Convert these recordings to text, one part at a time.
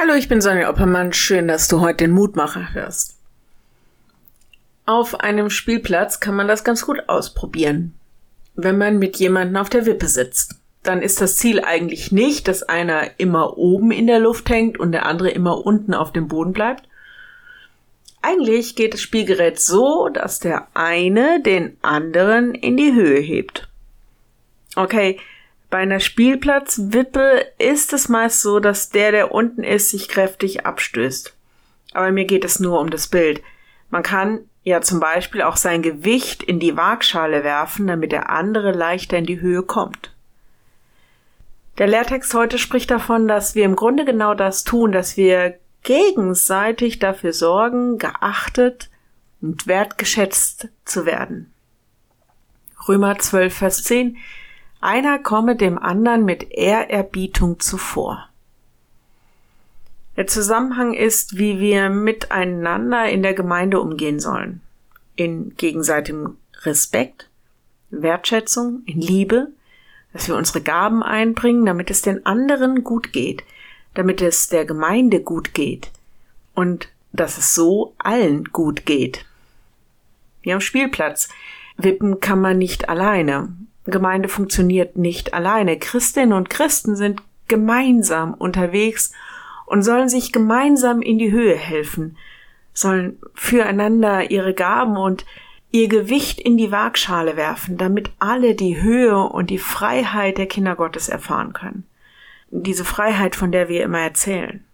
Hallo, ich bin Sonja Oppermann. Schön, dass du heute den Mutmacher hörst. Auf einem Spielplatz kann man das ganz gut ausprobieren. Wenn man mit jemandem auf der Wippe sitzt, dann ist das Ziel eigentlich nicht, dass einer immer oben in der Luft hängt und der andere immer unten auf dem Boden bleibt. Eigentlich geht das Spielgerät so, dass der eine den anderen in die Höhe hebt. Okay, bei einer Spielplatzwippe ist es meist so, dass der, der unten ist, sich kräftig abstößt. Aber mir geht es nur um das Bild. Man kann ja zum Beispiel auch sein Gewicht in die Waagschale werfen, damit der andere leichter in die Höhe kommt. Der Lehrtext heute spricht davon, dass wir im Grunde genau das tun, dass wir gegenseitig dafür sorgen, geachtet und wertgeschätzt zu werden. Römer 12, Vers 10 einer komme dem anderen mit Ehrerbietung zuvor. Der Zusammenhang ist, wie wir miteinander in der Gemeinde umgehen sollen. In gegenseitigem Respekt, Wertschätzung, in Liebe, dass wir unsere Gaben einbringen, damit es den anderen gut geht, damit es der Gemeinde gut geht und dass es so allen gut geht. Wie am Spielplatz. Wippen kann man nicht alleine. Gemeinde funktioniert nicht alleine. Christinnen und Christen sind gemeinsam unterwegs und sollen sich gemeinsam in die Höhe helfen, sollen füreinander ihre Gaben und ihr Gewicht in die Waagschale werfen, damit alle die Höhe und die Freiheit der Kinder Gottes erfahren können. Diese Freiheit, von der wir immer erzählen.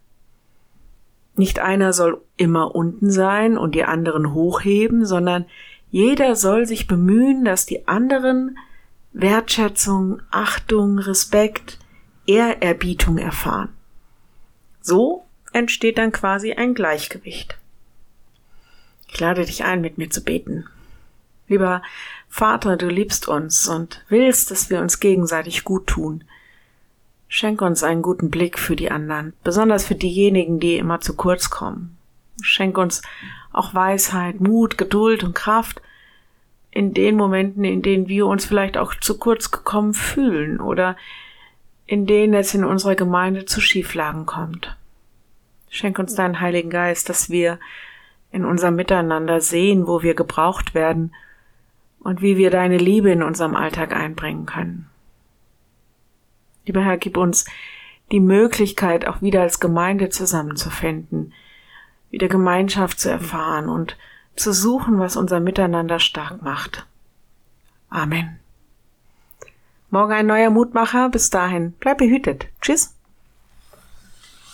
Nicht einer soll immer unten sein und die anderen hochheben, sondern jeder soll sich bemühen, dass die anderen Wertschätzung, Achtung, Respekt, Ehrerbietung erfahren. So entsteht dann quasi ein Gleichgewicht. Ich lade dich ein, mit mir zu beten. Lieber Vater, du liebst uns und willst, dass wir uns gegenseitig gut tun. Schenk uns einen guten Blick für die anderen, besonders für diejenigen, die immer zu kurz kommen. Schenk uns auch Weisheit, Mut, Geduld und Kraft, in den Momenten, in denen wir uns vielleicht auch zu kurz gekommen fühlen oder in denen es in unserer Gemeinde zu Schieflagen kommt. Schenk uns deinen Heiligen Geist, dass wir in unserem Miteinander sehen, wo wir gebraucht werden und wie wir deine Liebe in unserem Alltag einbringen können. Lieber Herr, gib uns die Möglichkeit, auch wieder als Gemeinde zusammenzufinden, wieder Gemeinschaft zu erfahren und zu suchen, was unser Miteinander stark macht. Amen. Morgen ein neuer Mutmacher. Bis dahin, bleib behütet. Tschüss.